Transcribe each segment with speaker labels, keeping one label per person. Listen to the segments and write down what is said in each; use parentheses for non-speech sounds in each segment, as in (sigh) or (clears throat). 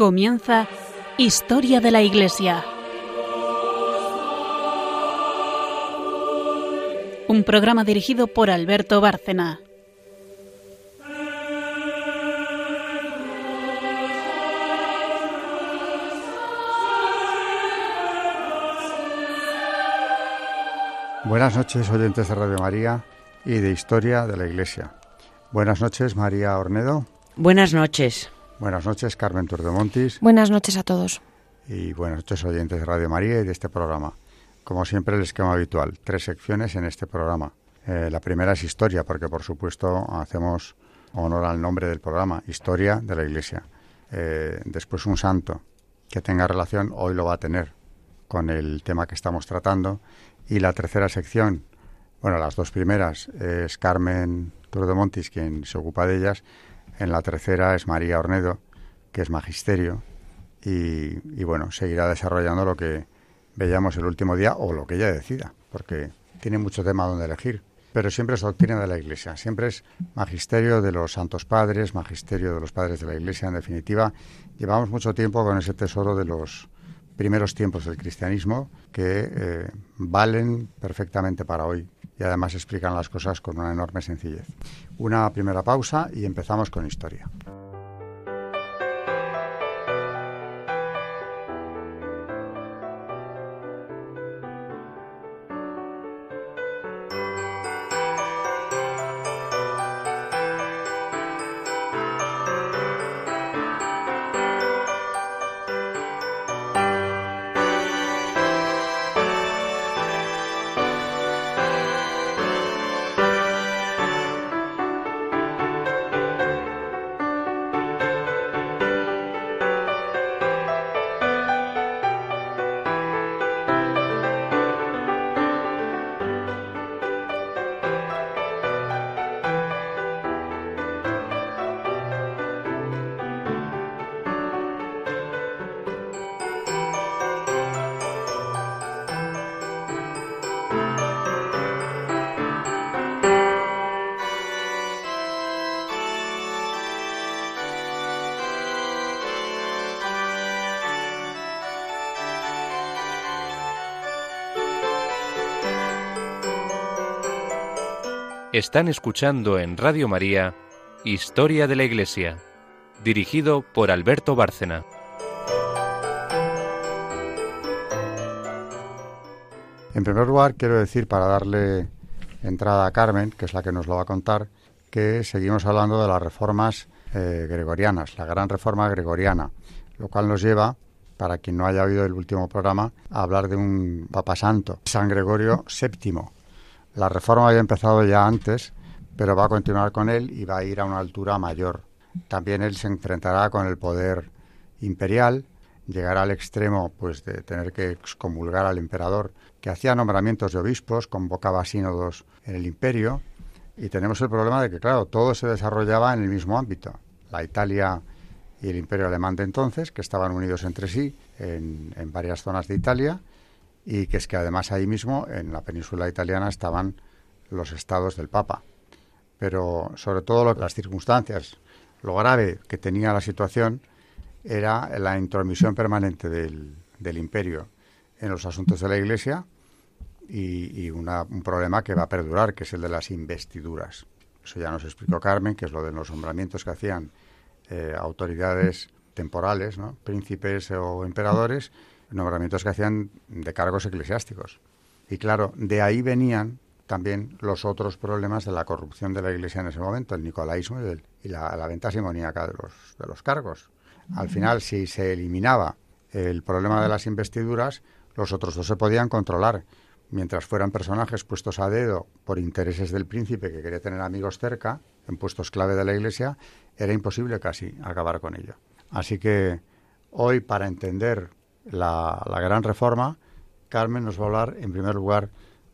Speaker 1: Comienza Historia de la Iglesia. Un programa dirigido por Alberto Bárcena.
Speaker 2: Buenas noches, oyentes de Radio María y de Historia de la Iglesia. Buenas noches, María Ornedo.
Speaker 3: Buenas noches.
Speaker 2: Buenas noches, Carmen Turdemontis.
Speaker 4: Buenas noches a todos.
Speaker 2: Y buenas noches, oyentes de Radio María y de este programa. Como siempre, el esquema habitual. Tres secciones en este programa. Eh, la primera es historia, porque por supuesto hacemos honor al nombre del programa, Historia de la Iglesia. Eh, después un santo que tenga relación, hoy lo va a tener, con el tema que estamos tratando. Y la tercera sección, bueno, las dos primeras es Carmen Turdemontis quien se ocupa de ellas. En la tercera es María Ornedo, que es magisterio. Y, bueno, seguirá desarrollando lo que veíamos el último día o lo que ella decida, porque tiene mucho tema donde elegir. Pero siempre es doctrina de la Iglesia, siempre es magisterio de los santos padres, magisterio de los padres de la Iglesia, en definitiva. Llevamos mucho tiempo con ese tesoro de los primeros tiempos del cristianismo que eh, valen perfectamente para hoy y además explican las cosas con una enorme sencillez. Una primera pausa y empezamos con historia.
Speaker 5: Están escuchando en Radio María Historia de la Iglesia, dirigido por Alberto Bárcena.
Speaker 2: En primer lugar, quiero decir, para darle entrada a Carmen, que es la que nos lo va a contar, que seguimos hablando de las reformas eh, gregorianas, la gran reforma gregoriana, lo cual nos lleva, para quien no haya oído el último programa, a hablar de un Papa Santo, San Gregorio VII, la reforma había empezado ya antes, pero va a continuar con él y va a ir a una altura mayor. También él se enfrentará con el poder imperial, llegará al extremo pues de tener que excomulgar al emperador, que hacía nombramientos de obispos, convocaba sínodos en el imperio, y tenemos el problema de que, claro, todo se desarrollaba en el mismo ámbito. La Italia y el imperio alemán de entonces, que estaban unidos entre sí en, en varias zonas de Italia, y que es que además ahí mismo, en la península italiana, estaban los estados del Papa. Pero sobre todo las circunstancias, lo grave que tenía la situación era la intromisión permanente del, imperio en los asuntos de la Iglesia y, un problema que va a perdurar, que es el de las investiduras. Eso ya nos explicó Carmen, que es lo de los nombramientos que hacían eh, autoridades temporales, príncipes o emperadores, nombramientos que hacían de cargos eclesiásticos. Y claro, de ahí venían también los otros problemas de la corrupción de la Iglesia en ese momento, el nicolaísmo y, la, la, venta simoníaca de los, de los cargos. Al final, si se eliminaba el problema de las investiduras, los otros dos se podían controlar. Mientras fueran personajes puestos a dedo por intereses del príncipe que quería tener amigos cerca, en puestos clave de la Iglesia, era imposible casi acabar con ello. Así que hoy, para entender la, gran reforma, Carmen nos va a hablar en primer lugar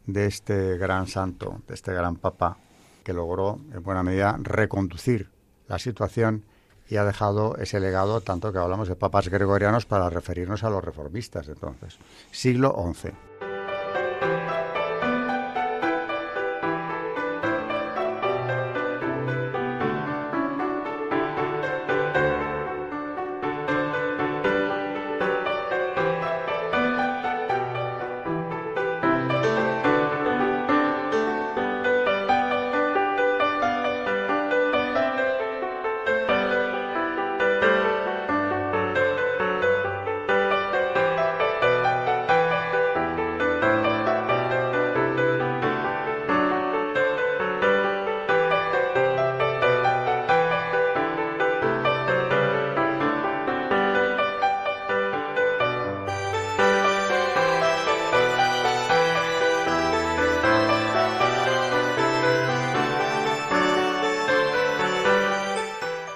Speaker 2: de este gran santo, de este gran papa, que logró en buena medida reconducir la situación y ha dejado ese legado, tanto que hablamos de papas gregorianos para referirnos a los reformistas de entonces, siglo XI.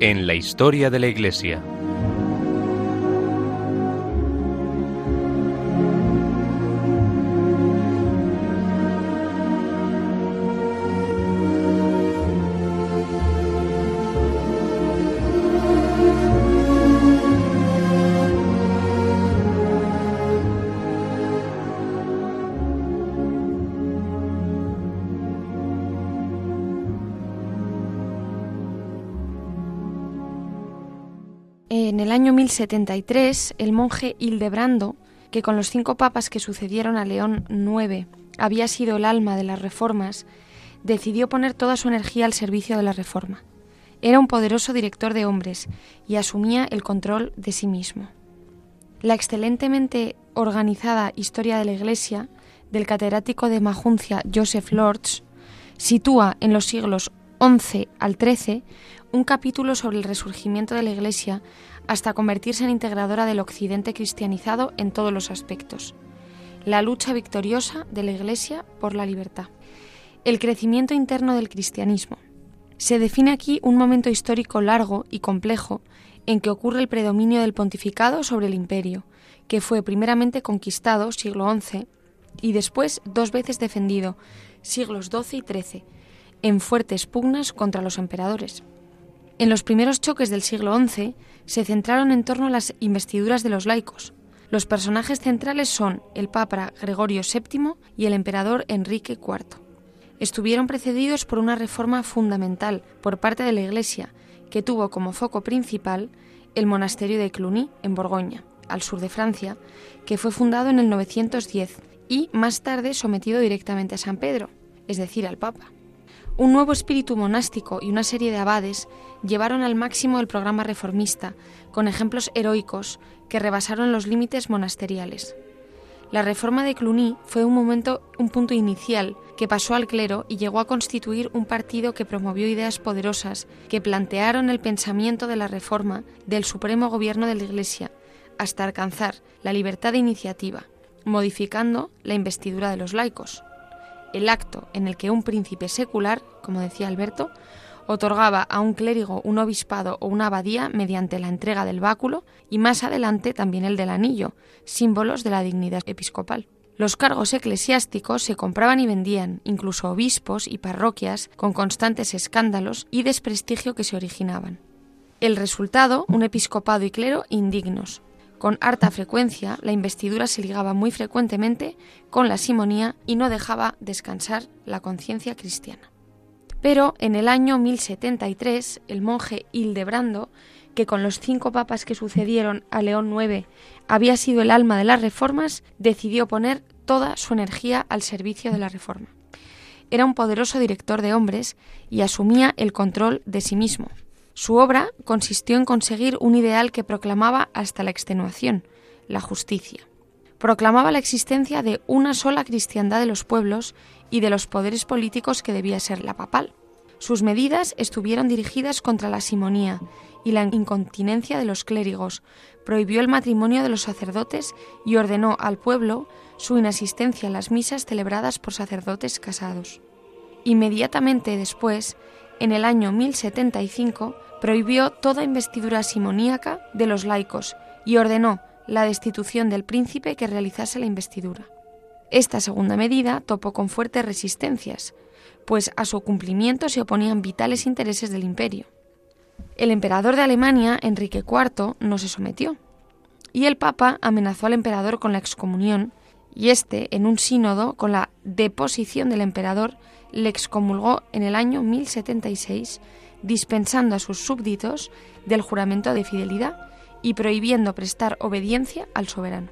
Speaker 5: en la historia de la Iglesia.
Speaker 3: 73, el monje Hildebrando, que con los cinco papas que sucedieron a León IX había sido el alma de las reformas, decidió poner toda su energía al servicio de la reforma. Era un poderoso director de hombres y asumía el control de sí mismo. La excelentemente organizada Historia de la Iglesia del catedrático de Majuncia Joseph Lords sitúa en los siglos XI al XIII un capítulo sobre el resurgimiento de la Iglesia hasta convertirse en integradora del Occidente cristianizado en todos los aspectos. La lucha victoriosa de la Iglesia por la libertad. El crecimiento interno del cristianismo. Se define aquí un momento histórico largo y complejo en que ocurre el predominio del pontificado sobre el imperio, que fue primeramente conquistado, siglo XI, y después dos veces defendido, siglos XII y XIII, en fuertes pugnas contra los emperadores. En los primeros choques del siglo XI se centraron en torno a las investiduras de los laicos. Los personajes centrales son el Papa Gregorio VII y el emperador Enrique IV. Estuvieron precedidos por una reforma fundamental por parte de la Iglesia, que tuvo como foco principal el monasterio de Cluny, en Borgoña, al sur de Francia, que fue fundado en el 910 y más tarde sometido directamente a San Pedro, es decir, al Papa. Un nuevo espíritu monástico y una serie de abades llevaron al máximo el programa reformista, con ejemplos heroicos que rebasaron los límites monasteriales. La reforma de Cluny fue un momento, un punto inicial que pasó al clero y llegó a constituir un partido que promovió ideas poderosas que plantearon el pensamiento de la reforma del supremo gobierno de la Iglesia hasta alcanzar la libertad de iniciativa, modificando la investidura de los laicos el acto en el que un príncipe secular, como decía Alberto, otorgaba a un clérigo un obispado o una abadía mediante la entrega del báculo y más adelante también el del anillo, símbolos de la dignidad episcopal. Los cargos eclesiásticos se compraban y vendían, incluso obispos y parroquias, con constantes escándalos y desprestigio que se originaban. El resultado, un episcopado y clero indignos, con harta frecuencia, la investidura se ligaba muy frecuentemente con la simonía y no dejaba descansar la conciencia cristiana. Pero en el año 1073, el monje Hildebrando, que con los cinco papas que sucedieron a León IX había sido el alma de las reformas, decidió poner toda su energía al servicio de la reforma. Era un poderoso director de hombres y asumía el control de sí mismo, su obra consistió en conseguir un ideal que proclamaba hasta la extenuación, la justicia. Proclamaba la existencia de una sola cristiandad de los pueblos y de los poderes políticos que debía ser la papal. Sus medidas estuvieron dirigidas contra la simonía y la incontinencia de los clérigos, prohibió el matrimonio de los sacerdotes y ordenó al pueblo su inasistencia a las misas celebradas por sacerdotes casados. Inmediatamente después, en el año 1075, prohibió toda investidura simoníaca de los laicos y ordenó la destitución del príncipe que realizase la investidura. Esta segunda medida topó con fuertes resistencias, pues a su cumplimiento se oponían vitales intereses del imperio. El emperador de Alemania, Enrique IV, no se sometió, y el Papa amenazó al emperador con la excomunión, y éste, en un sínodo, con la deposición del emperador, le excomulgó en el año 1076 dispensando a sus súbditos del juramento de fidelidad y prohibiendo prestar obediencia al soberano.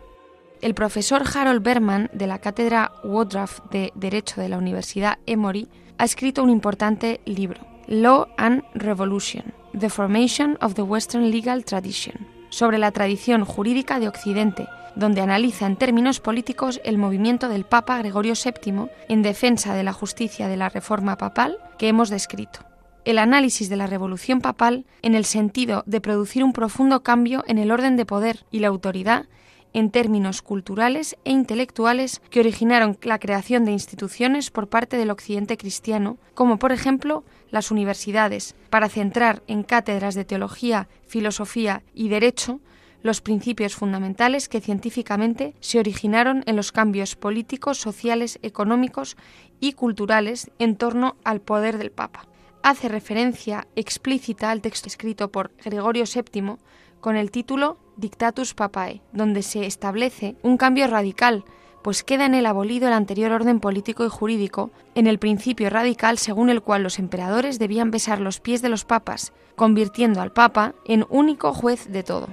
Speaker 3: El profesor Harold Berman de la cátedra Woodruff de Derecho de la Universidad Emory ha escrito un importante libro, Law and Revolution, The Formation of the Western Legal Tradition, sobre la tradición jurídica de Occidente, donde analiza en términos políticos el movimiento del Papa Gregorio VII en defensa de la justicia de la reforma papal que hemos descrito. El análisis de la revolución papal en el sentido de producir un profundo cambio en el orden de poder y la autoridad en términos culturales e intelectuales que originaron la creación de instituciones por parte del occidente cristiano, como por ejemplo las universidades, para centrar en cátedras de teología, filosofía y derecho los principios fundamentales que científicamente se originaron en los cambios políticos, sociales, económicos y culturales en torno al poder del Papa. Hace referencia explícita al texto escrito por Gregorio VII con el título Dictatus Papae, donde se establece un cambio radical, pues queda en el abolido el anterior orden político y jurídico, en el principio radical según el cual los emperadores debían besar los pies de los papas, convirtiendo al papa en único juez de todo.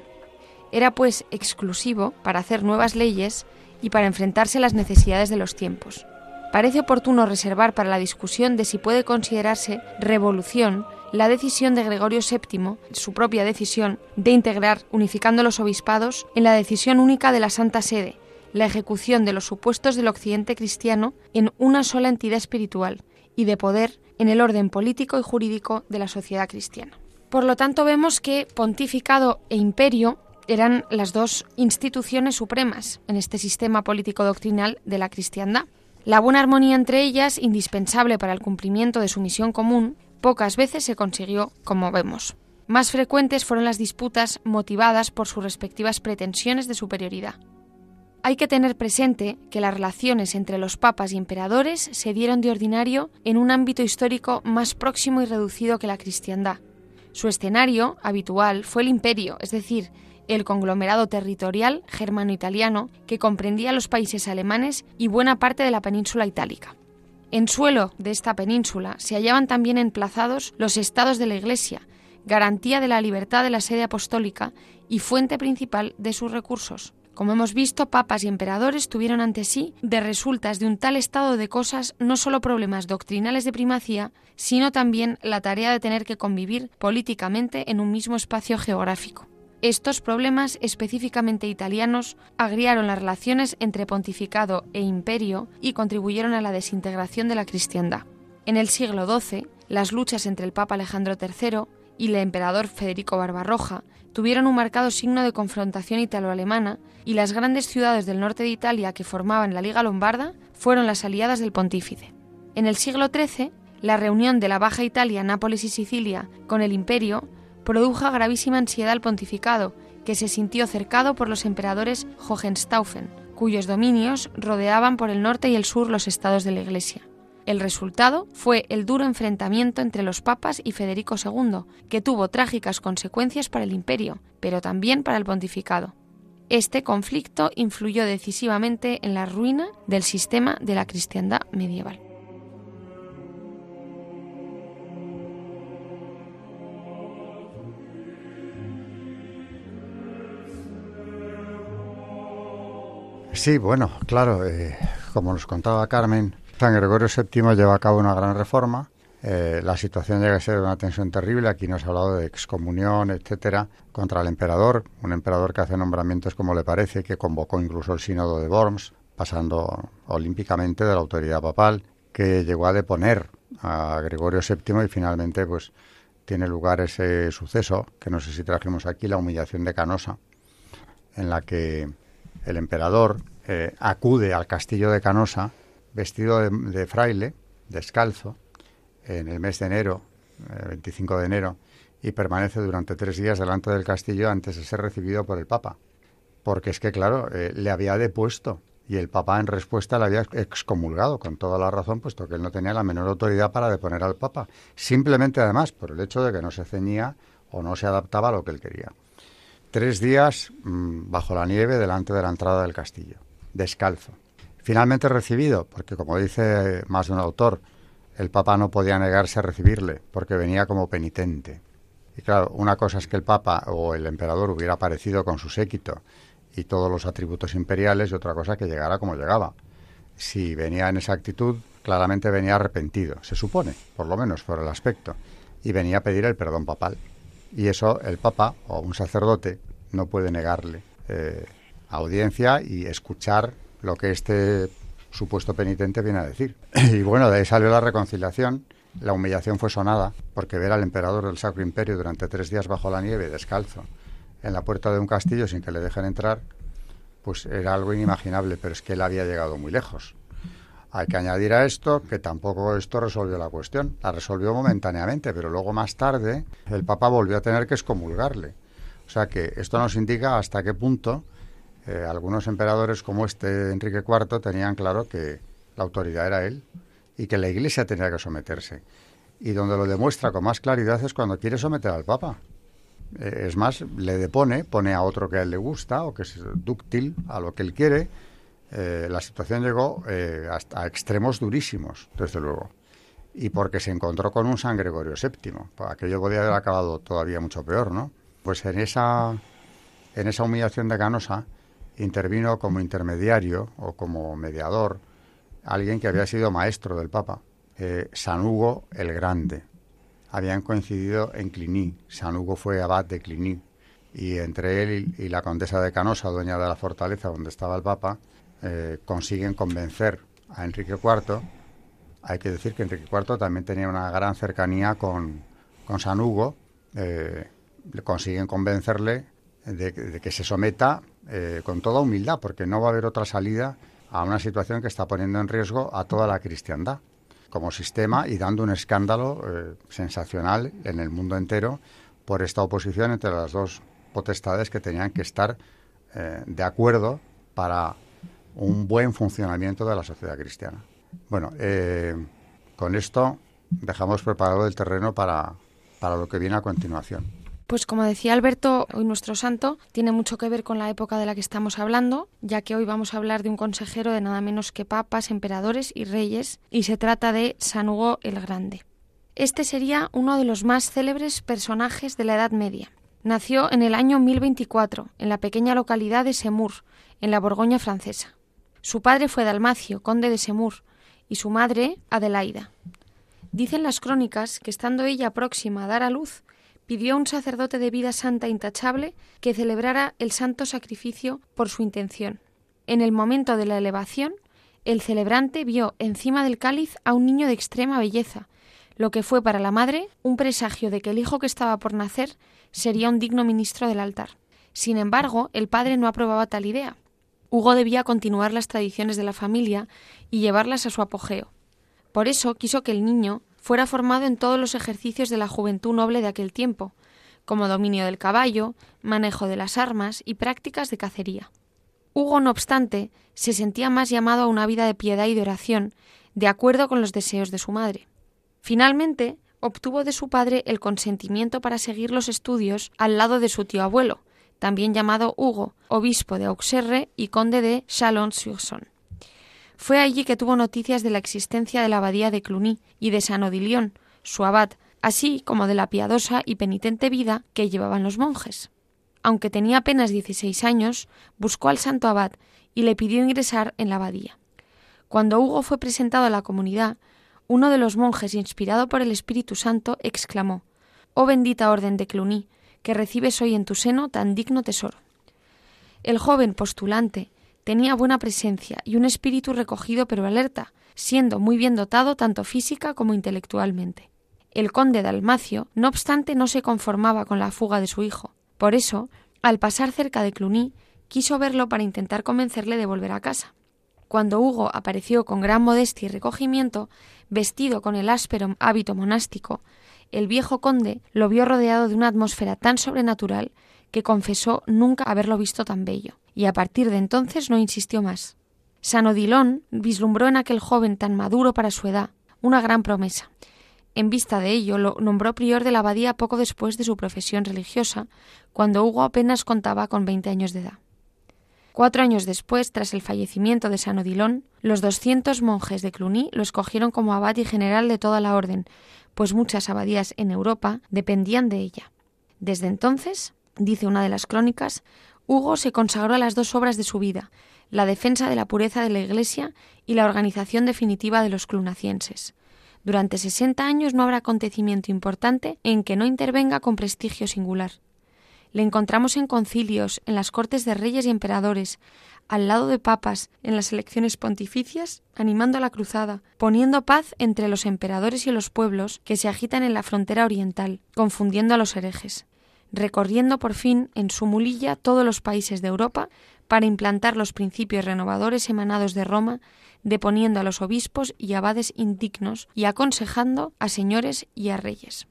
Speaker 3: Era pues exclusivo para hacer nuevas leyes y para enfrentarse a las necesidades de los tiempos. Parece oportuno reservar para la discusión de si puede considerarse revolución la decisión de Gregorio VII, su propia decisión, de integrar, unificando los obispados, en la decisión única de la Santa Sede, la ejecución de los supuestos del occidente cristiano en una sola entidad espiritual y de poder en el orden político y jurídico de la sociedad cristiana. Por lo tanto, vemos que pontificado e imperio eran las dos instituciones supremas en este sistema político doctrinal de la cristiandad. La buena armonía entre ellas, indispensable para el cumplimiento de su misión común, pocas veces se consiguió, como vemos. Más frecuentes fueron las disputas motivadas por sus respectivas pretensiones de superioridad. Hay que tener presente que las relaciones entre los papas y emperadores se dieron de ordinario en un ámbito histórico más próximo y reducido que la cristiandad. Su escenario habitual fue el imperio, es decir, el conglomerado territorial germano-italiano que comprendía los países alemanes y buena parte de la península itálica. En suelo de esta península se hallaban también emplazados los estados de la Iglesia, garantía de la libertad de la sede apostólica y fuente principal de sus recursos. Como hemos visto, papas y emperadores tuvieron ante sí, de resultas de un tal estado de cosas, no solo problemas doctrinales de primacía, sino también la tarea de tener que convivir políticamente en un mismo espacio geográfico. Estos problemas específicamente italianos agriaron las relaciones entre pontificado e imperio y contribuyeron a la desintegración de la cristiandad. En el siglo XII, las luchas entre el Papa Alejandro III y el emperador Federico Barbarroja tuvieron un marcado signo de confrontación italo-alemana y las grandes ciudades del norte de Italia que formaban la Liga Lombarda fueron las aliadas del pontífice. En el siglo XIII, la reunión de la Baja Italia, Nápoles y Sicilia con el imperio produjo gravísima ansiedad al pontificado, que se sintió cercado por los emperadores Hohenstaufen, cuyos dominios rodeaban por el norte y el sur los estados de la Iglesia. El resultado fue el duro enfrentamiento entre los papas y Federico II, que tuvo trágicas consecuencias para el imperio, pero también para el pontificado. Este conflicto influyó decisivamente en la ruina del sistema de la cristiandad medieval.
Speaker 2: Sí, bueno, claro, eh, como nos contaba Carmen, San Gregorio VII lleva a cabo una gran reforma. Eh, la situación llega a ser una tensión terrible. Aquí nos ha hablado de excomunión, etcétera, contra el emperador, un emperador que hace nombramientos como le parece, que convocó incluso el sínodo de Worms, pasando olímpicamente de la autoridad papal, que llegó a deponer a Gregorio VII y finalmente, pues, tiene lugar ese suceso que no sé si trajimos aquí, la humillación de Canosa, en la que el emperador eh, acude al castillo de Canosa vestido de, fraile, descalzo, en el mes de enero, 25 eh, de enero, y permanece durante tres días delante del castillo antes de ser recibido por el Papa. Porque es que, claro, eh, le había depuesto y el Papa en respuesta le había excomulgado con toda la razón, puesto que él no tenía la menor autoridad para deponer al Papa. Simplemente, además, por el hecho de que no se ceñía o no se adaptaba a lo que él quería. Tres días mm, bajo la nieve delante de la entrada del castillo, descalzo. Finalmente recibido, porque como dice más de un autor, el Papa no podía negarse a recibirle, porque venía como penitente. Y claro, una cosa es que el Papa o el emperador hubiera aparecido con su séquito y todos los atributos imperiales, y otra cosa que llegara como llegaba. Si venía en esa actitud, claramente venía arrepentido, se supone, por lo menos por el aspecto. y venía a pedir el perdón papal. Y eso el Papa o un sacerdote no puede negarle eh, audiencia y escuchar lo que este supuesto penitente viene a decir. (clears throat) Y bueno, de ahí salió la reconciliación. La humillación fue sonada, porque ver al emperador del Sacro Imperio durante tres días bajo la nieve, descalzo, en la puerta de un castillo sin que le dejen entrar, pues era algo inimaginable, pero es que él había llegado muy lejos. Hay que añadir a esto que tampoco esto resolvió la cuestión. La resolvió momentáneamente, pero luego más tarde el Papa volvió a tener que excomulgarle. O sea que esto nos indica hasta qué punto eh, algunos emperadores como este Enrique IV tenían claro que la autoridad era él y que la Iglesia tenía que someterse. Y donde lo demuestra con más claridad es cuando quiere someter al Papa. Eh, es más, le depone, pone a otro que a él le gusta o que es dúctil a lo que él quiere. Eh, la situación llegó eh, hasta a extremos durísimos, desde luego. Y porque se encontró con un San Gregorio VII. Aquello podía haber acabado todavía mucho peor, ¿no? Pues en esa, en esa humillación de Canosa intervino como intermediario o como mediador alguien que había sido maestro del Papa, San Hugo el Grande habían coincidido en Cluny. San Hugo fue abad de Cluny. Y entre él y, la condesa de Canosa, dueña de la fortaleza donde estaba el Papa, eh, consiguen convencer a Enrique IV. Hay que decir que Enrique IV también tenía una gran cercanía con, con San Hugo. Eh, consiguen convencerle de, que se someta eh, con toda humildad, porque no va a haber otra salida a una situación que está poniendo en riesgo a toda la cristiandad como sistema y dando un escándalo sensacional en el mundo entero por esta oposición entre las dos potestades que tenían que estar de acuerdo para un buen funcionamiento de la sociedad cristiana. Bueno, eh, con esto dejamos preparado el terreno para, para lo que viene a continuación.
Speaker 3: Pues como decía Alberto, hoy nuestro santo tiene mucho que ver con la época de la que estamos hablando, ya que hoy vamos a hablar de un consejero de nada menos que papas, emperadores y reyes, y se trata de San Hugo el Grande. Este sería uno de los más célebres personajes de la Edad Media. Nació en el año 1024, en la pequeña localidad de Semur, en la Borgoña francesa. Su padre fue Dalmacio, conde de Semur, y su madre, Adelaida. Dicen las crónicas que estando ella próxima a dar a luz, pidió a un sacerdote de vida santa intachable que celebrara el santo sacrificio por su intención. En el momento de la elevación, el celebrante vio encima del cáliz a un niño de extrema belleza, lo que fue para la madre un presagio de que el hijo que estaba por nacer sería un digno ministro del altar. Sin embargo, el padre no aprobaba tal idea. Hugo debía continuar las tradiciones de la familia y llevarlas a su apogeo. Por eso quiso que el niño fuera formado en todos los ejercicios de la juventud noble de aquel tiempo, como dominio del caballo, manejo de las armas y prácticas de cacería. Hugo, no obstante, se sentía más llamado a una vida de piedad y de oración, de acuerdo con los deseos de su madre. Finalmente, obtuvo de su padre el consentimiento para seguir los estudios al lado de su tío abuelo, también llamado Hugo, obispo de Auxerre y conde de Chalon-sur-Saône. Fue allí que tuvo noticias de la existencia de la abadía de Cluny y de San Odilión, su abad, así como de la piadosa y penitente vida que llevaban los monjes. Aunque tenía apenas dieciséis años, buscó al santo abad y le pidió ingresar en la abadía. Cuando Hugo fue presentado a la comunidad, uno de los monjes, inspirado por el Espíritu Santo, exclamó Oh bendita orden de Cluny, que recibes hoy en tu seno tan digno tesoro. El joven postulante, Tenía buena presencia y un espíritu recogido pero alerta, siendo muy bien dotado tanto física como intelectualmente. El conde Dalmacio, no obstante, no se conformaba con la fuga de su hijo. Por eso, al pasar cerca de Cluny, quiso verlo para intentar convencerle de volver a casa. Cuando Hugo apareció con gran modestia y recogimiento, vestido con el áspero hábito monástico, el viejo conde lo vio rodeado de una atmósfera tan sobrenatural que confesó nunca haberlo visto tan bello y a partir de entonces no insistió más. San Odilón vislumbró en aquel joven tan maduro para su edad una gran promesa. En vista de ello, lo nombró prior de la abadía poco después de su profesión religiosa, cuando Hugo apenas contaba con veinte años de edad. Cuatro años después, tras el fallecimiento de San Odilón, los doscientos monjes de Cluny lo escogieron como abad y general de toda la orden, pues muchas abadías en Europa dependían de ella. Desde entonces, dice una de las crónicas, Hugo se consagró a las dos obras de su vida, la defensa de la pureza de la Iglesia y la organización definitiva de los clunacienses. Durante 60 años no habrá acontecimiento importante en que no intervenga con prestigio singular. Le encontramos en concilios, en las cortes de reyes y emperadores, al lado de papas, en las elecciones pontificias, animando a la cruzada, poniendo paz entre los emperadores y los pueblos que se agitan en la frontera oriental, confundiendo a los herejes, recorriendo por fin en su mulilla todos los países de Europa para implantar los principios renovadores emanados de Roma, deponiendo a los obispos y abades indignos y aconsejando a señores y a reyes.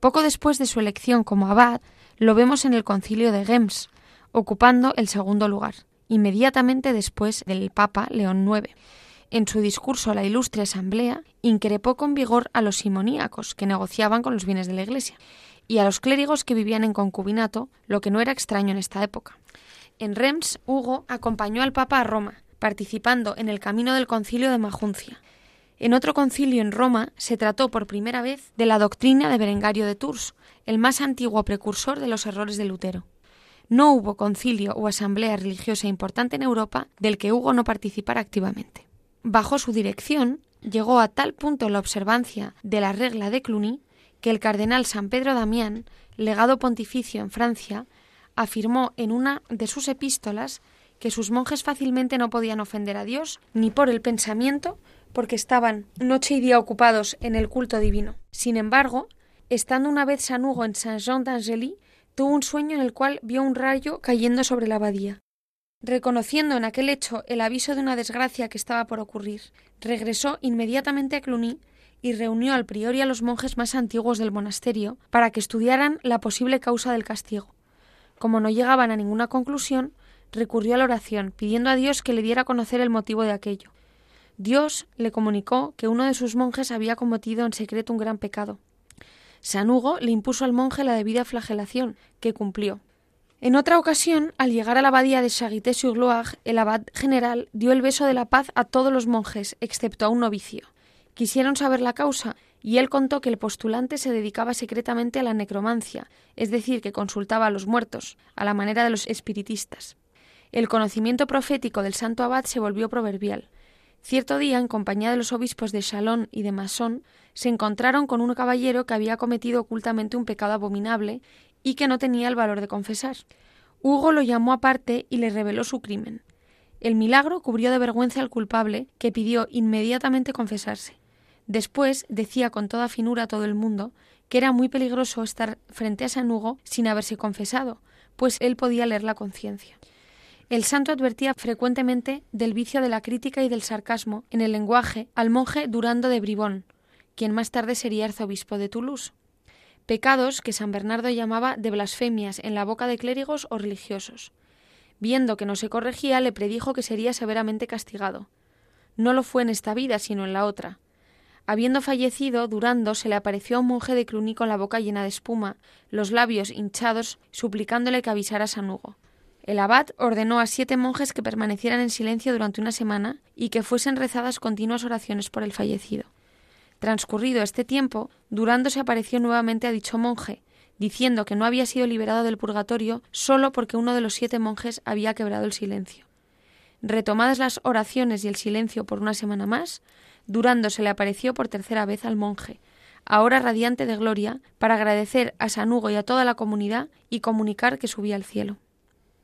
Speaker 3: Poco después de su elección como abad, lo vemos en el concilio de Gems, ocupando el segundo lugar, inmediatamente después del Papa León IX. En su discurso a la ilustre asamblea, increpó con vigor a los simoníacos, que negociaban con los bienes de la Iglesia, y a los clérigos que vivían en concubinato, lo que no era extraño en esta época. En Rems, Hugo acompañó al Papa a Roma, participando en el camino del concilio de Majuncia. En otro concilio en Roma se trató por primera vez de la doctrina de Berengario de Tours, el más antiguo precursor de los errores de Lutero. No hubo concilio o asamblea religiosa importante en Europa del que Hugo no participara activamente. Bajo su dirección llegó a tal punto la observancia de la regla de Cluny que el cardenal San Pedro Damián, legado pontificio en Francia, afirmó en una de sus epístolas que sus monjes fácilmente no podían ofender a Dios ni por el pensamiento, porque estaban noche y día ocupados en el culto divino. Sin embargo, estando una vez San Hugo en Saint-Jean d'Angely, tuvo un sueño en el cual vio un rayo cayendo sobre la abadía. Reconociendo en aquel hecho el aviso de una desgracia que estaba por ocurrir, regresó inmediatamente a Cluny y reunió al prior y a los monjes más antiguos del monasterio para que estudiaran la posible causa del castigo. Como no llegaban a ninguna conclusión, recurrió a la oración, pidiendo a Dios que le diera a conocer el motivo de aquello. Dios le comunicó que uno de sus monjes había cometido en secreto un gran pecado. San Hugo le impuso al monje la debida flagelación, que cumplió. En otra ocasión, al llegar a la abadía de Charité-sur-Loire, el abad general dio el beso de la paz a todos los monjes, excepto a un novicio. Quisieron saber la causa, y él contó que el postulante se dedicaba secretamente a la necromancia, es decir, que consultaba a los muertos, a la manera de los espiritistas. El conocimiento profético del santo abad se volvió proverbial. Cierto día, en compañía de los obispos de Chalon y de Masson, se encontraron con un caballero que había cometido ocultamente un pecado abominable y que no tenía el valor de confesar. Hugo lo llamó aparte y le reveló su crimen. El milagro cubrió de vergüenza al culpable, que pidió inmediatamente confesarse. Después decía con toda finura a todo el mundo que era muy peligroso estar frente a San Hugo sin haberse confesado, pues él podía leer la conciencia. El santo advertía frecuentemente del vicio de la crítica y del sarcasmo en el lenguaje al monje Durando de Bribón, quien más tarde sería arzobispo de Toulouse. Pecados que San Bernardo llamaba de blasfemias en la boca de clérigos o religiosos. Viendo que no se corregía, le predijo que sería severamente castigado. No lo fue en esta vida, sino en la otra. Habiendo fallecido, Durando se le apareció a un monje de Cluny con la boca llena de espuma, los labios hinchados, suplicándole que avisara a San Hugo. El abad ordenó a siete monjes que permanecieran en silencio durante una semana y que fuesen rezadas continuas oraciones por el fallecido. Transcurrido este tiempo, Durando se apareció nuevamente a dicho monje, diciendo que no había sido liberado del purgatorio solo porque uno de los siete monjes había quebrado el silencio. Retomadas las oraciones y el silencio por una semana más, Durando se le apareció por tercera vez al monje, ahora radiante de gloria, para agradecer a San Hugo y a toda la comunidad y comunicar que subía al cielo.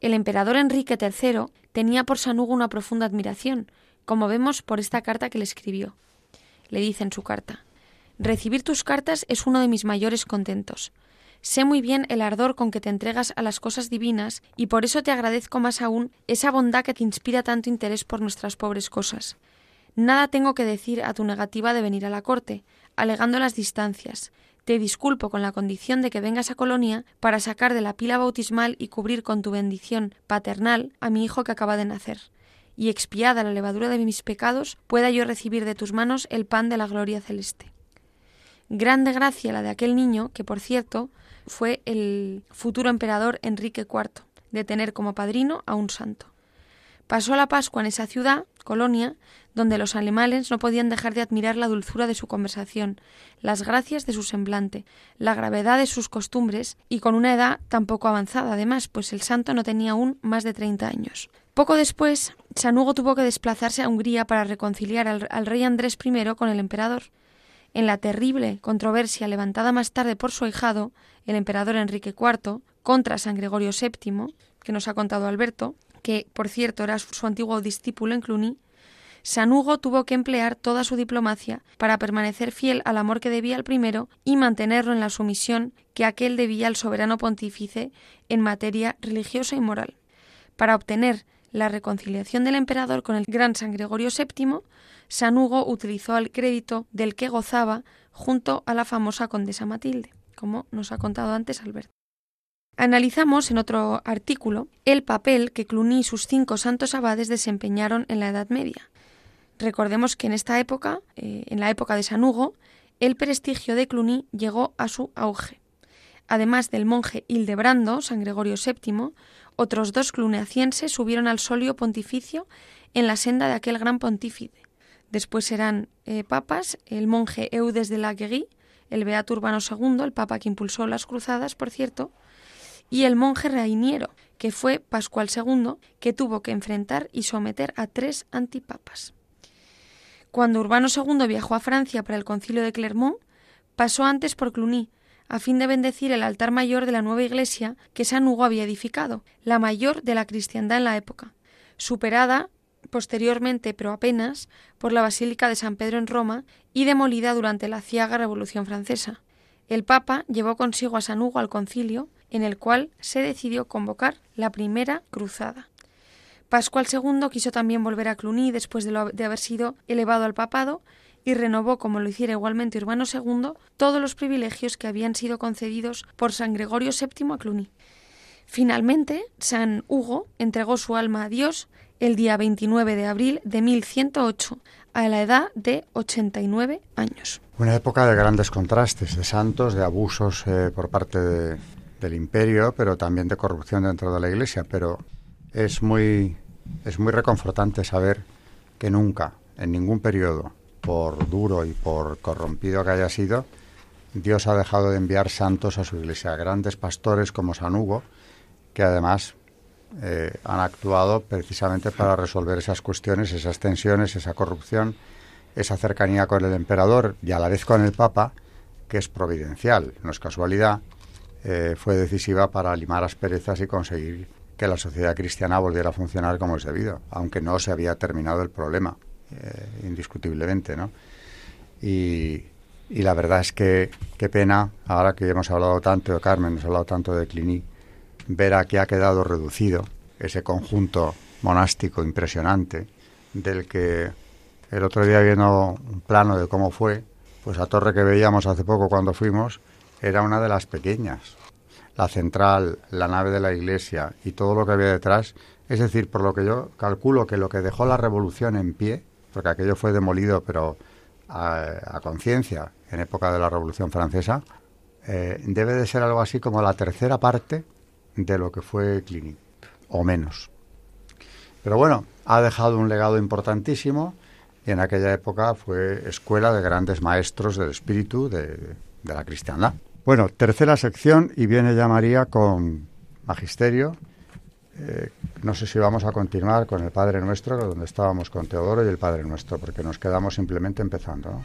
Speaker 3: El emperador Enrique III tenía por San Hugo una profunda admiración, como vemos por esta carta que le escribió. Le dice en su carta Recibir tus cartas es uno de mis mayores contentos. Sé muy bien el ardor con que te entregas a las cosas divinas y por eso te agradezco más aún esa bondad que te inspira tanto interés por nuestras pobres cosas. Nada tengo que decir a tu negativa de venir a la corte, alegando las distancias. Te disculpo con la condición de que vengas a Colonia para sacar de la pila bautismal y cubrir con tu bendición paternal a mi hijo que acaba de nacer. Y expiada la levadura de mis pecados, pueda yo recibir de tus manos el pan de la gloria celeste. Grande gracia la de aquel niño, que por cierto fue el futuro emperador Enrique IV, de tener como padrino a un santo. Pasó la Pascua en esa ciudad, Colonia, donde los alemanes no podían dejar de admirar la dulzura de su conversación, las gracias de su semblante, la gravedad de sus costumbres y con una edad tan poco avanzada además, pues el santo no tenía aún más de treinta años. Poco después, San Hugo tuvo que desplazarse a Hungría para reconciliar al, al rey Andrés I con el emperador. en la terrible controversia levantada más tarde por su ahijado, el emperador Enrique IV, contra San Gregorio VII, que nos ha contado Alberto, que por cierto era su antiguo discípulo en Cluny, San Hugo tuvo que emplear toda su diplomacia para permanecer fiel al amor que debía al primero y mantenerlo en la sumisión que aquel debía al soberano pontífice en materia religiosa y moral. Para obtener la reconciliación del emperador con el gran San Gregorio VII, San Hugo utilizó el crédito del que gozaba junto a la famosa condesa Matilde, como nos ha contado antes Alberto. Analizamos en otro artículo el papel que Cluny y sus cinco santos abades desempeñaron en la Edad Media. Recordemos que en esta época, eh, en la época de San Hugo, el prestigio de Cluny llegó a su auge. Además del monje Hildebrando, San Gregorio VII, otros dos cluneacienses subieron al solio pontificio en la senda de aquel gran pontífice. Después serán eh, papas el monje Eudes de la el beato Urbano II, el papa que impulsó las cruzadas, por cierto, y el monje Reiniero, que fue Pascual II, que tuvo que enfrentar y someter a tres antipapas. Cuando Urbano II viajó a Francia para el concilio de Clermont, pasó antes por Cluny, a fin de bendecir el altar mayor de la nueva iglesia que San Hugo había edificado, la mayor de la cristiandad en la época, superada posteriormente, pero apenas, por la Basílica de San Pedro en Roma y demolida durante la ciaga Revolución Francesa. El Papa llevó consigo a San Hugo al concilio en el cual se decidió convocar la primera cruzada. Pascual II quiso también volver a Cluny después de, de, haber sido elevado al papado y renovó, como lo hiciera igualmente Urbano II, todos los privilegios que habían sido concedidos por San Gregorio VII a Cluny. Finalmente, San Hugo entregó su alma a Dios el día 29 de abril de 1108, a la edad de 89 años.
Speaker 2: Una época de grandes contrastes, de santos, de abusos eh, por parte de, del imperio, pero también de corrupción dentro de la Iglesia. Pero es muy, es muy reconfortante saber que nunca, en ningún periodo, por duro y por corrompido que haya sido, Dios ha dejado de enviar santos a su Iglesia, grandes pastores como San Hugo, que además eh, han actuado precisamente para resolver esas cuestiones, esas tensiones, esa corrupción, esa cercanía con el emperador y a la vez con el Papa, que es providencial, no es casualidad, eh, fue decisiva para limar asperezas y conseguir que la sociedad cristiana volviera a funcionar como es debido, aunque no se había terminado el problema, eh, indiscutiblemente, ¿no? Y, la verdad es que qué pena, ahora que hemos hablado tanto de Carmen, hemos hablado tanto de Cliní, ver a qué ha quedado reducido ese conjunto monástico impresionante, del que el otro día viendo un plano de cómo fue, pues la torre que veíamos hace poco cuando fuimos, era una de las pequeñas. La central, la nave de la iglesia y todo lo que había detrás, es decir, por lo que yo calculo que lo que dejó la revolución en pie, porque aquello fue demolido, pero a, conciencia en época de la Revolución Francesa, eh, debe de ser algo así como la tercera parte de lo que fue Cluny, o menos. Pero bueno, ha dejado un legado importantísimo y en aquella época fue escuela de grandes maestros del espíritu de, de la cristiandad. Bueno, tercera sección y viene ya María con Magisterio. Eh, no sé si vamos a continuar con el Padre Nuestro, donde estábamos con Teodoro y el Padre Nuestro, porque nos quedamos simplemente empezando. ¿no?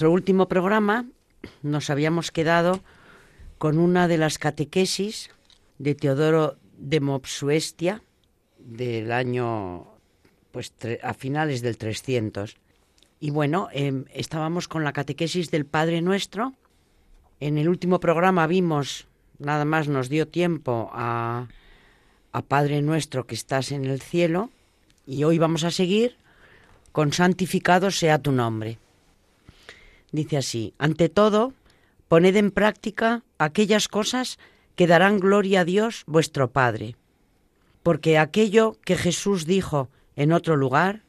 Speaker 4: Nuestro último programa nos habíamos quedado con una de las catequesis de Teodoro de Mopsuestia del año pues a finales del 300. Y bueno, em, estábamos con la catequesis del Padre Nuestro. En el último programa vimos, nada más nos dio tiempo a Padre Nuestro que estás en el cielo. Y hoy vamos a seguir con santificado sea tu nombre. Dice así, ante todo, poned en práctica aquellas cosas que darán gloria a Dios vuestro Padre. Porque aquello que Jesús dijo en otro lugar,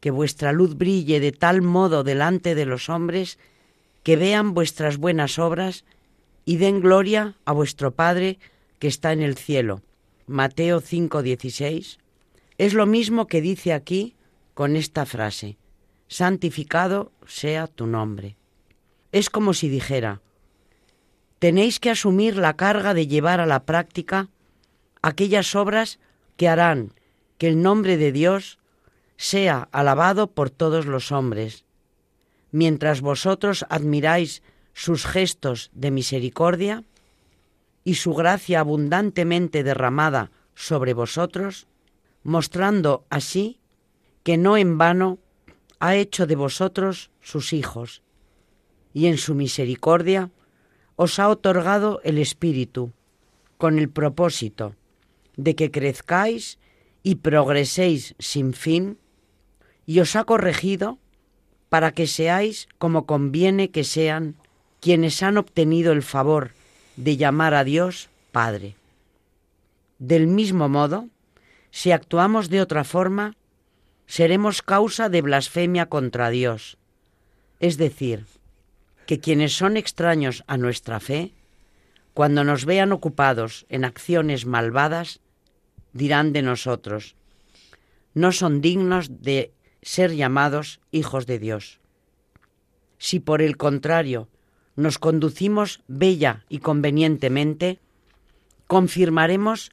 Speaker 4: que vuestra luz brille de tal modo delante de los hombres, que vean vuestras buenas obras y den gloria a vuestro Padre que está en el cielo. Mateo 5:16. Es lo mismo que dice aquí con esta frase, santificado sea tu nombre. Es como si dijera, tenéis que asumir la carga de llevar a la práctica aquellas obras que harán que el nombre de Dios sea alabado por todos los hombres, mientras vosotros admiráis sus gestos de misericordia y su gracia abundantemente derramada sobre vosotros, mostrando así que no en vano ha hecho de vosotros sus hijos, y en su misericordia os ha otorgado el Espíritu, con el propósito de que crezcáis y progreséis sin fin, y os ha corregido para que seáis como conviene que sean quienes han obtenido el favor de llamar a Dios Padre. Del mismo modo, si actuamos de otra forma, seremos causa de blasfemia contra Dios. Es decir, que quienes son extraños a nuestra fe, cuando nos vean ocupados en acciones malvadas, dirán de nosotros, no son dignos de ser llamados hijos de Dios. Si por el contrario nos conducimos bella y convenientemente, confirmaremos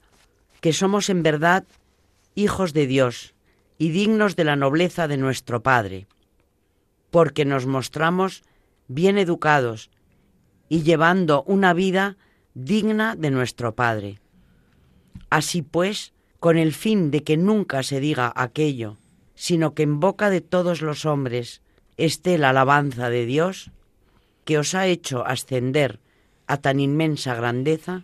Speaker 4: que somos en verdad hijos de Dios y dignos de la nobleza de nuestro Padre, porque nos mostramos bien educados y llevando una vida digna de nuestro Padre. Así pues, con el fin de que nunca se diga aquello, sino que en boca de todos los hombres esté la alabanza de Dios, que os ha hecho ascender a tan inmensa grandeza,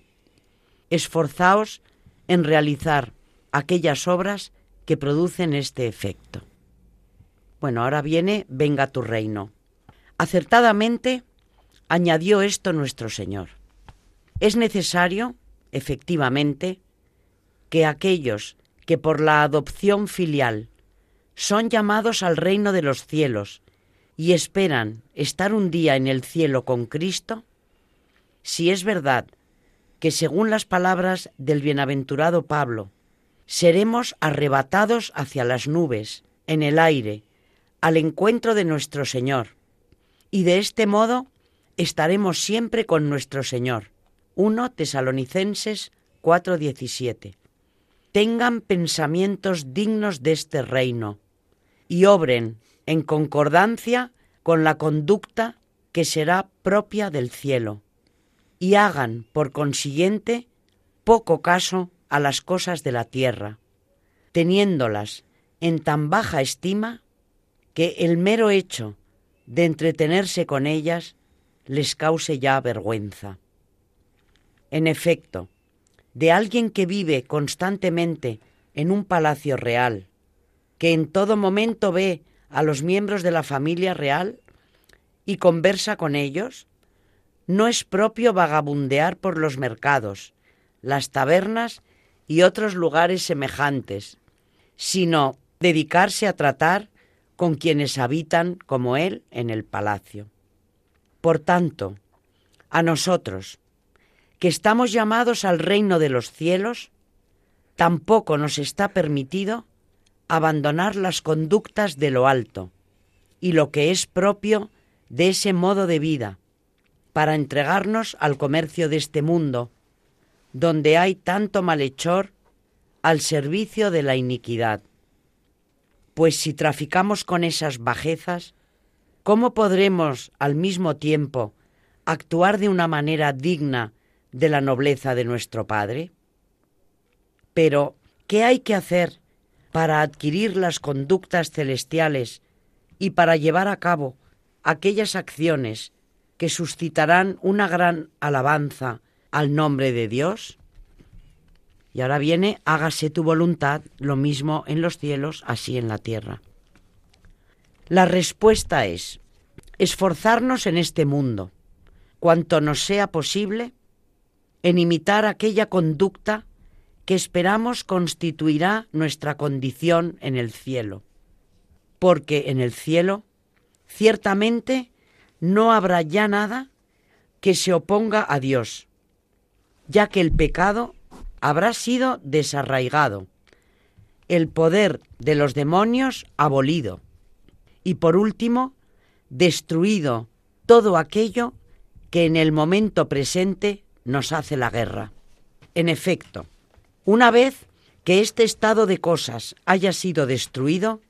Speaker 4: esforzaos en realizar aquellas obras que producen este efecto. Bueno, ahora viene Venga tu reino. Acertadamente añadió esto nuestro Señor. Es necesario, efectivamente, que aquellos que por la adopción filial son llamados al reino de los cielos y esperan estar un día en el cielo con Cristo, si es verdad que según las palabras del bienaventurado Pablo, seremos arrebatados hacia las nubes, en el aire, al encuentro de nuestro Señor. Y de este modo estaremos siempre con nuestro Señor. 1 Tesalonicenses 4:17. Tengan pensamientos dignos de este reino y obren en concordancia con la conducta que será propia del cielo, y hagan, por consiguiente, poco caso a las cosas de la tierra, teniéndolas en tan baja estima que el mero hecho de entretenerse con ellas les cause ya vergüenza. En efecto, de alguien que vive constantemente en un palacio real, que en todo momento ve a los miembros de la familia real y conversa con ellos, no es propio vagabundear por los mercados, las tabernas y otros lugares semejantes, sino dedicarse a tratar con quienes habitan como él en el palacio. Por tanto, a nosotros, que estamos llamados al reino de los cielos, tampoco nos está permitido abandonar las conductas de lo alto y lo que es propio de ese modo de vida, para entregarnos al comercio de este mundo, donde hay tanto malhechor al servicio de la iniquidad. Pues si traficamos con esas bajezas, ¿cómo podremos al mismo tiempo actuar de una manera digna de la nobleza de nuestro Padre? Pero, ¿qué hay que hacer para adquirir las conductas celestiales y para llevar a cabo aquellas acciones que suscitarán una gran alabanza al nombre de Dios? Y ahora viene, hágase tu voluntad, lo mismo en los cielos, así en la tierra. La respuesta es esforzarnos en este mundo, cuanto nos sea posible, en imitar aquella conducta que esperamos constituirá nuestra condición en el cielo. Porque en el cielo, ciertamente, no habrá ya nada que se oponga a Dios, ya que el pecado habrá sido desarraigado, el poder de los demonios abolido y por último, destruido todo aquello que en el momento presente nos hace la guerra. En efecto, una vez que este estado de cosas haya sido destruido,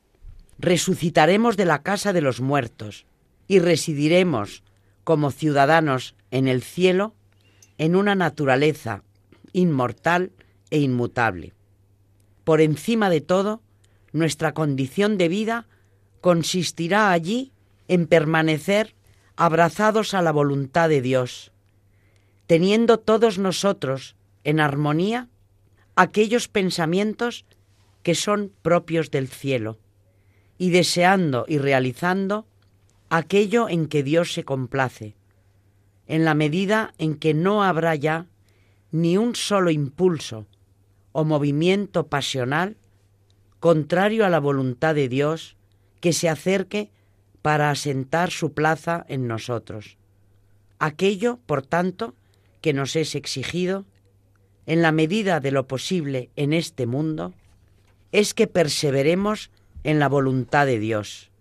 Speaker 4: resucitaremos de la casa de los muertos y residiremos como ciudadanos en el cielo en una naturaleza inmortal e inmutable. Por encima de todo, nuestra condición de vida consistirá allí en permanecer abrazados a la voluntad de Dios, teniendo todos nosotros en armonía aquellos pensamientos que son propios del cielo, y deseando y realizando aquello en que Dios se complace, en la medida en que no habrá ya ni un solo impulso o movimiento pasional contrario a la voluntad de Dios que se acerque para asentar su plaza en nosotros. Aquello, por tanto, que nos es exigido, en la medida de lo posible en este mundo, es que perseveremos en la voluntad de Dios,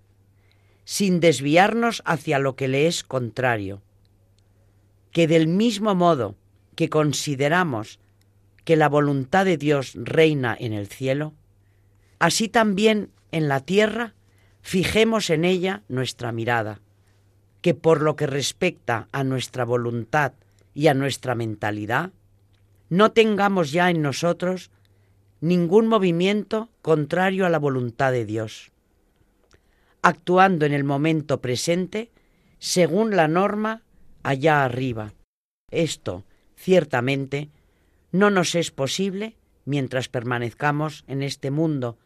Speaker 4: sin desviarnos hacia lo que le es contrario, que del mismo modo que consideramos que la voluntad de Dios reina en el cielo, así también en la tierra fijemos en ella nuestra mirada, que por lo que respecta a nuestra voluntad y a nuestra mentalidad, no tengamos ya en nosotros ningún movimiento contrario a la voluntad de Dios, actuando en el momento presente según la norma allá arriba. Esto, ciertamente, no nos es posible mientras permanezcamos en este mundo,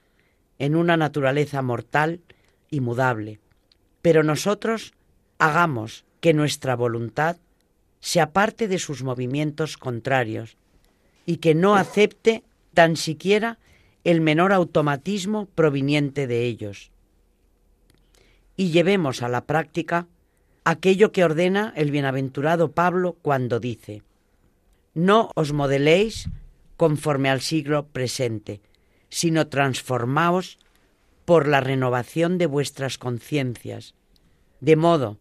Speaker 4: en una naturaleza mortal y mudable. Pero nosotros hagamos que nuestra voluntad se aparte de sus movimientos contrarios y que no acepte tan siquiera el menor automatismo proveniente de ellos. Y llevemos a la práctica aquello que ordena el bienaventurado Pablo cuando dice, no os modeléis conforme al siglo presente, sino transformaos por la renovación de vuestras conciencias, de modo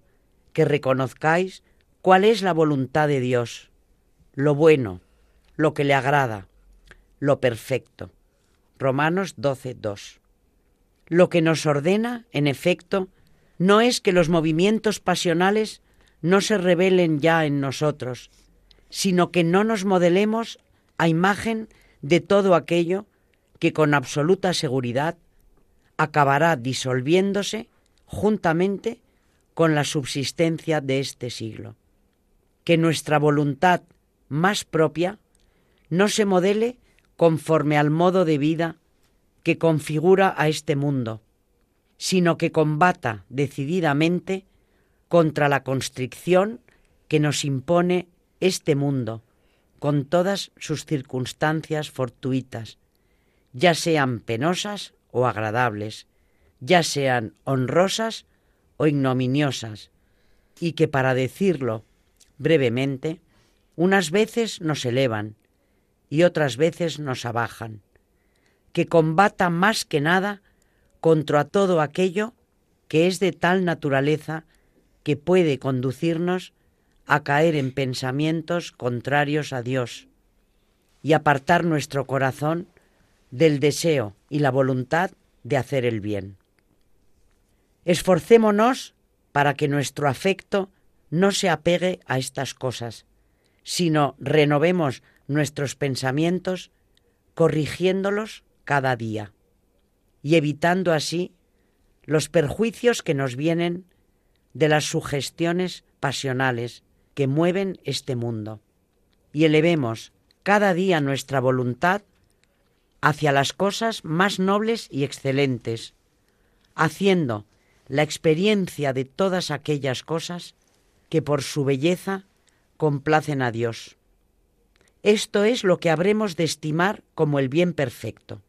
Speaker 4: que reconozcáis cuál es la voluntad de Dios, lo bueno, lo que le agrada, lo perfecto. Romanos 12, 2. Lo que nos ordena, en efecto, no es que los movimientos pasionales no se revelen ya en nosotros, sino que no nos modelemos a imagen de todo aquello que con absoluta seguridad acabará disolviéndose juntamente con la subsistencia de este siglo. Que nuestra voluntad más propia no se modele conforme al modo de vida que configura a este mundo, sino que combata decididamente contra la constricción que nos impone este mundo, con todas sus circunstancias fortuitas, ya sean penosas o agradables, ya sean honrosas o ignominiosas, y que para decirlo brevemente, unas veces nos elevan y otras veces nos abajan, que combata más que nada contra todo aquello que es de tal naturaleza que puede conducirnos a caer en pensamientos contrarios a Dios y apartar nuestro corazón del deseo y la voluntad de hacer el bien. Esforcémonos para que nuestro afecto no se apegue a estas cosas, sino renovemos nuestros pensamientos corrigiéndolos cada día y evitando así los perjuicios que nos vienen de las sugestiones pasionales que mueven este mundo y elevemos cada día nuestra voluntad hacia las cosas más nobles y excelentes, haciendo la experiencia de todas aquellas cosas que por su belleza complacen a Dios. Esto es lo que habremos de estimar como el bien perfecto.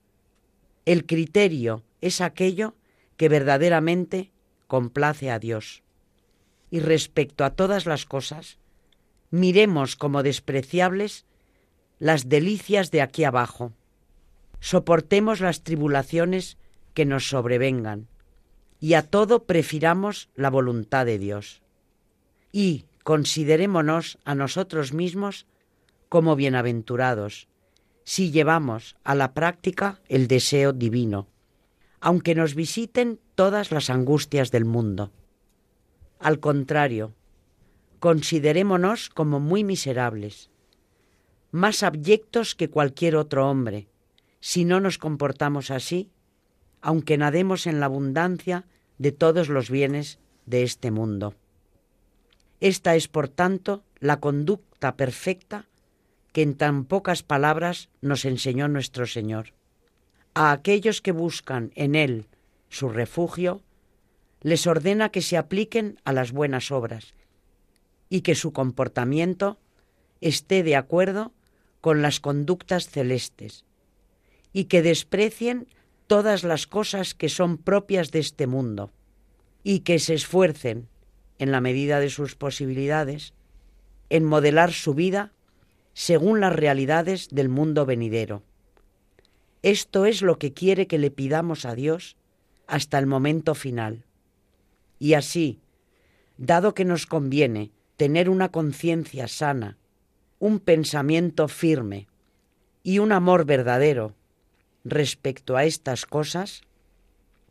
Speaker 4: El criterio es aquello que verdaderamente complace a Dios. Y respecto a todas las cosas, miremos como despreciables las delicias de aquí abajo. Soportemos las tribulaciones que nos sobrevengan y a todo prefiramos la voluntad de Dios y considerémonos a nosotros mismos como bienaventurados, si llevamos a la práctica el deseo divino, aunque nos visiten todas las angustias del mundo. Al contrario, considerémonos como muy miserables, más abyectos que cualquier otro hombre, si no nos comportamos así, aunque nademos en la abundancia de todos los bienes de este mundo. Esta es, por tanto, la conducta perfecta que en tan pocas palabras nos enseñó nuestro Señor. A aquellos que buscan en Él su refugio, les ordena que se apliquen a las buenas obras y que su comportamiento esté de acuerdo con las conductas celestes y que desprecien todas las cosas que son propias de este mundo y que se esfuercen en la medida de sus posibilidades, en modelar su vida según las realidades del mundo venidero. Esto es lo que quiere que le pidamos a Dios hasta el momento final. Y así, dado que nos conviene tener una conciencia sana, un pensamiento firme y un amor verdadero respecto a estas cosas,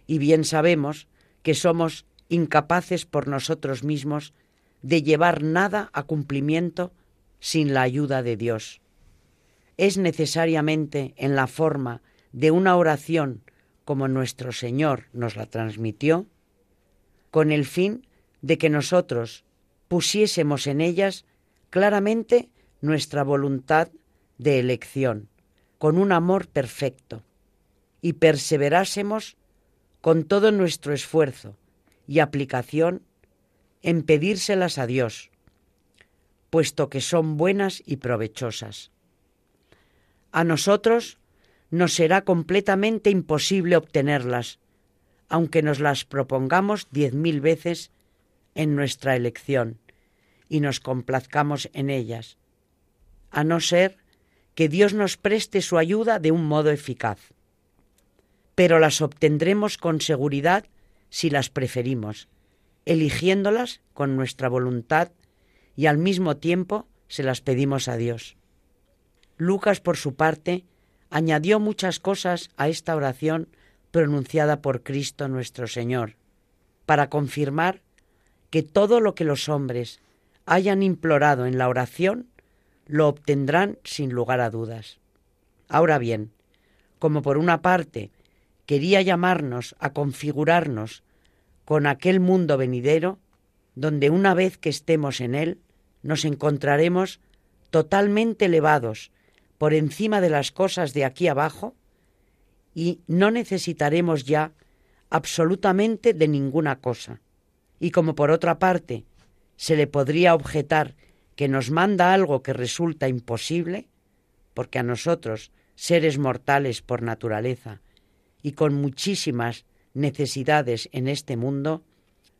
Speaker 4: y bien sabemos que somos incapaces por nosotros mismos de llevar nada a cumplimiento sin la ayuda de Dios. Es necesariamente en la forma de una oración como nuestro Señor nos la transmitió, con el fin de que nosotros pusiésemos en ellas claramente nuestra voluntad de elección, con un amor perfecto, y perseverásemos con todo nuestro esfuerzo, y aplicación en pedírselas a Dios, puesto que son buenas y provechosas. A nosotros nos será completamente imposible obtenerlas, aunque nos las propongamos diez mil veces en nuestra elección y nos complazcamos en ellas, a no ser que Dios nos preste su ayuda de un modo eficaz. Pero las obtendremos con seguridad si las preferimos, eligiéndolas con nuestra voluntad y al mismo tiempo se las pedimos a Dios. Lucas, por su parte, añadió muchas cosas a esta oración pronunciada por Cristo nuestro Señor, para confirmar que todo lo que los hombres hayan implorado en la oración lo obtendrán sin lugar a dudas. Ahora bien, como por una parte quería llamarnos a configurarnos con aquel mundo venidero, donde una vez que estemos en él, nos encontraremos totalmente elevados por encima de las cosas de aquí abajo y no necesitaremos ya absolutamente de ninguna cosa. Y como por otra parte se le podría objetar que nos manda algo que resulta imposible, porque a nosotros, seres mortales por naturaleza, y con muchísimas necesidades en este mundo,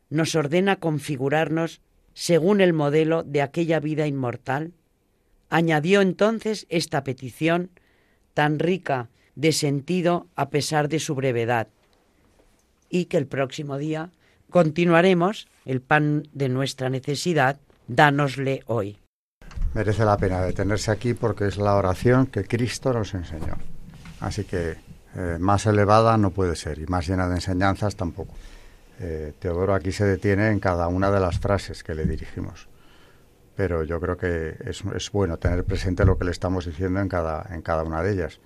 Speaker 4: nos ordena configurarnos según el modelo de aquella vida inmortal, añadió entonces esta petición tan rica de sentido a pesar de su brevedad, y que el próximo día continuaremos el pan de nuestra necesidad, dánosle hoy.
Speaker 2: Merece la pena detenerse aquí porque es la oración que Cristo nos enseñó. Así que eh, más elevada no puede ser y más llena de enseñanzas tampoco. Eh, Teodoro aquí se detiene en cada una de las frases que le dirigimos, pero yo creo que es, bueno tener presente lo que le estamos diciendo en cada, en cada una de ellas.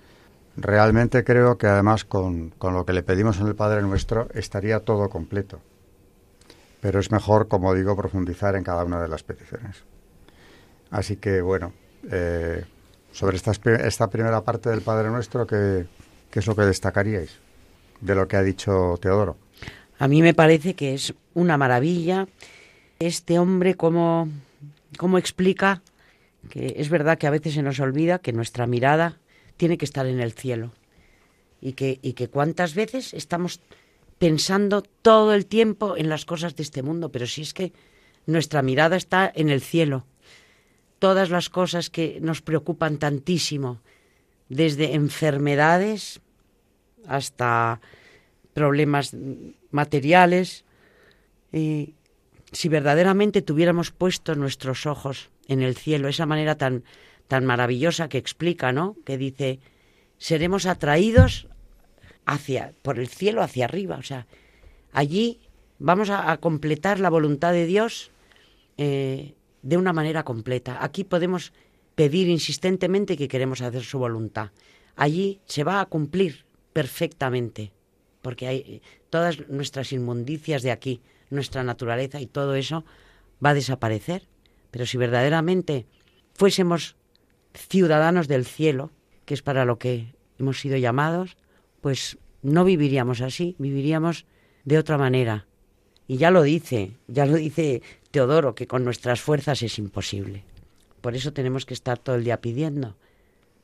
Speaker 2: Realmente creo que además con, con lo que le pedimos en el Padre Nuestro estaría todo completo, pero es mejor, como digo, profundizar en cada una de las peticiones. Así que bueno, eh, sobre esta, esta primera parte del Padre Nuestro, ¿qué, ¿qué es lo que destacaríais de lo que ha dicho Teodoro?
Speaker 4: A mí me parece que es una maravilla este hombre cómo, cómo explica que es verdad que a veces se nos olvida que nuestra mirada tiene que estar en el cielo y que, y que cuántas veces estamos pensando todo el tiempo en las cosas de este mundo, pero si es que nuestra mirada está en el cielo. Todas las cosas que nos preocupan tantísimo, desde enfermedades hasta problemas materiales. Y si verdaderamente tuviéramos puesto nuestros ojos en el cielo, esa manera tan, tan maravillosa que explica, ¿no? Que dice, seremos atraídos hacia, por el cielo hacia arriba. O sea, allí vamos a, completar la voluntad de Dios eh, de una manera completa. Aquí podemos pedir insistentemente que queremos hacer su voluntad. Allí se va a cumplir perfectamente, porque hay todas nuestras inmundicias de aquí, nuestra naturaleza y todo eso va a desaparecer. Pero si verdaderamente fuésemos ciudadanos del cielo, que es para lo que hemos sido llamados, pues no viviríamos así, viviríamos de otra manera. Y ya lo dice, ya lo dice Teodoro, que con nuestras fuerzas es imposible. Por eso tenemos que estar todo el día pidiendo.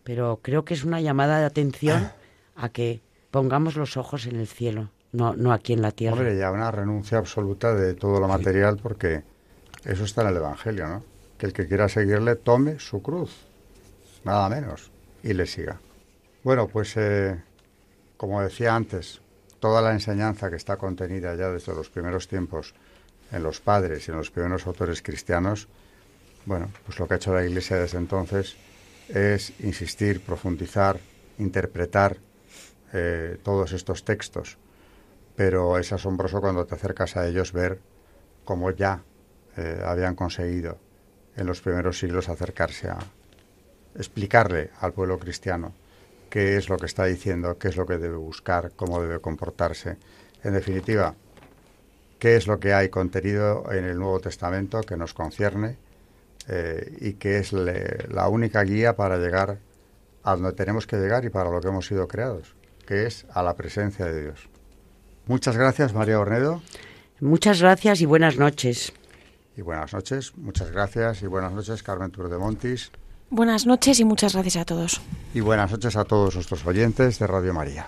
Speaker 4: Pero creo que es una llamada de atención a que pongamos los ojos en el cielo, no, no aquí en la tierra.
Speaker 2: Hombre, ya una renuncia absoluta de todo lo material, porque eso está en el Evangelio, ¿no? Que el que quiera seguirle tome su cruz, nada menos, y le siga. Bueno, pues eh, como decía antes, toda la enseñanza que está contenida ya desde los primeros tiempos en los padres y en los primeros autores cristianos, bueno, pues lo que ha hecho la Iglesia desde entonces es insistir, profundizar, interpretar eh, todos estos textos, pero es asombroso cuando te acercas a ellos ver cómo ya eh, habían conseguido en los primeros siglos acercarse a explicarle al pueblo cristiano qué es lo que está diciendo, qué es lo que debe buscar, cómo debe comportarse. En definitiva, qué es lo que hay contenido en el Nuevo Testamento que nos concierne eh, y que es la única guía para llegar a donde tenemos que llegar y para lo que hemos sido creados que es a la presencia de Dios. Muchas gracias, María Ornedo.
Speaker 4: Muchas gracias y buenas noches.
Speaker 2: Y buenas noches, muchas gracias y buenas noches, Carmen Tour de Montis.
Speaker 3: Buenas noches y muchas gracias a todos.
Speaker 2: Y buenas noches a todos nuestros oyentes de Radio María.